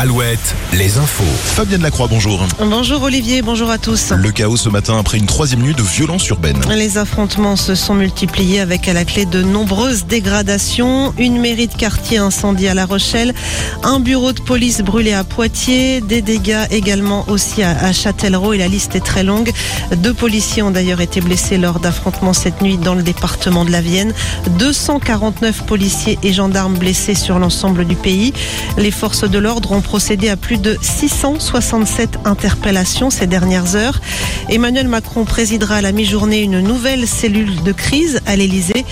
Alouette, les infos. Fabienne Lacroix, bonjour. Bonjour Olivier, bonjour à tous. Le chaos ce matin après une troisième nuit de violence urbaine. Les affrontements se sont multipliés avec à la clé de nombreuses dégradations. Une mairie de quartier incendiée à La Rochelle, un bureau de police brûlé à Poitiers, des dégâts également aussi à Châtellerault et la liste est très longue. Deux policiers ont d'ailleurs été blessés lors d'affrontements cette nuit dans le département de la Vienne. 249 policiers et gendarmes blessés sur l'ensemble du pays. Les forces de l'ordre ont procédé à plus de 667 interpellations ces dernières heures. Emmanuel Macron présidera à la mi-journée une nouvelle cellule de crise à l'Elysée.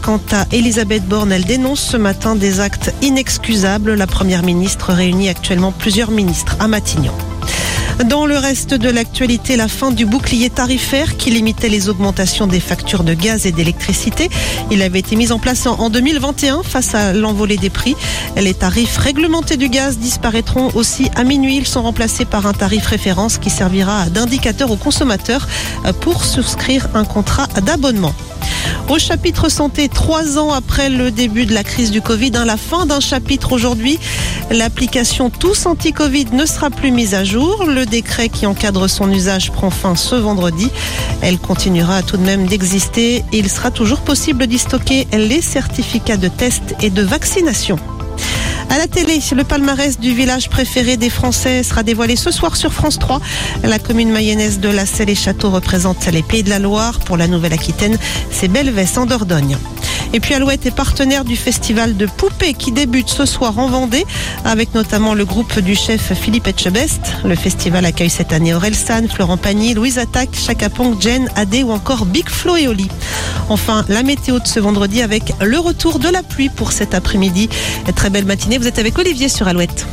Quant à Elisabeth Borne, elle dénonce ce matin des actes inexcusables. La première ministre réunit actuellement plusieurs ministres à Matignon. Dans le reste de l'actualité, la fin du bouclier tarifaire qui limitait les augmentations des factures de gaz et d'électricité. Il avait été mis en place en 2021 face à l'envolée des prix. Les tarifs réglementés du gaz disparaîtront aussi à minuit. Ils sont remplacés par un tarif référence qui servira d'indicateur aux consommateurs pour souscrire un contrat d'abonnement. Au chapitre santé, trois ans après le début de la crise du Covid, hein, la fin d'un chapitre aujourd'hui. L'application Tous Anti-Covid ne sera plus mise à jour. Le décret qui encadre son usage prend fin ce vendredi. Elle continuera tout de même d'exister. Il sera toujours possible d'y stocker les certificats de test et de vaccination. À la télé, le palmarès du village préféré des Français sera dévoilé ce soir sur France 3. La commune mayonnaise de La Selle et Château représente les Pays de la Loire. Pour la Nouvelle-Aquitaine, c'est Belvès en Dordogne. Et puis Alouette est partenaire du festival de poupées qui débute ce soir en Vendée avec notamment le groupe du chef Philippe Etchebest. Le festival accueille cette année Orelsan, Florent Pagny, Louise Attaque, Chaka Ponk, Jen, Adé ou encore Big Flo et Oli. Enfin, la météo de ce vendredi avec le retour de la pluie pour cet après-midi. Très belle matinée, vous êtes avec Olivier sur Alouette.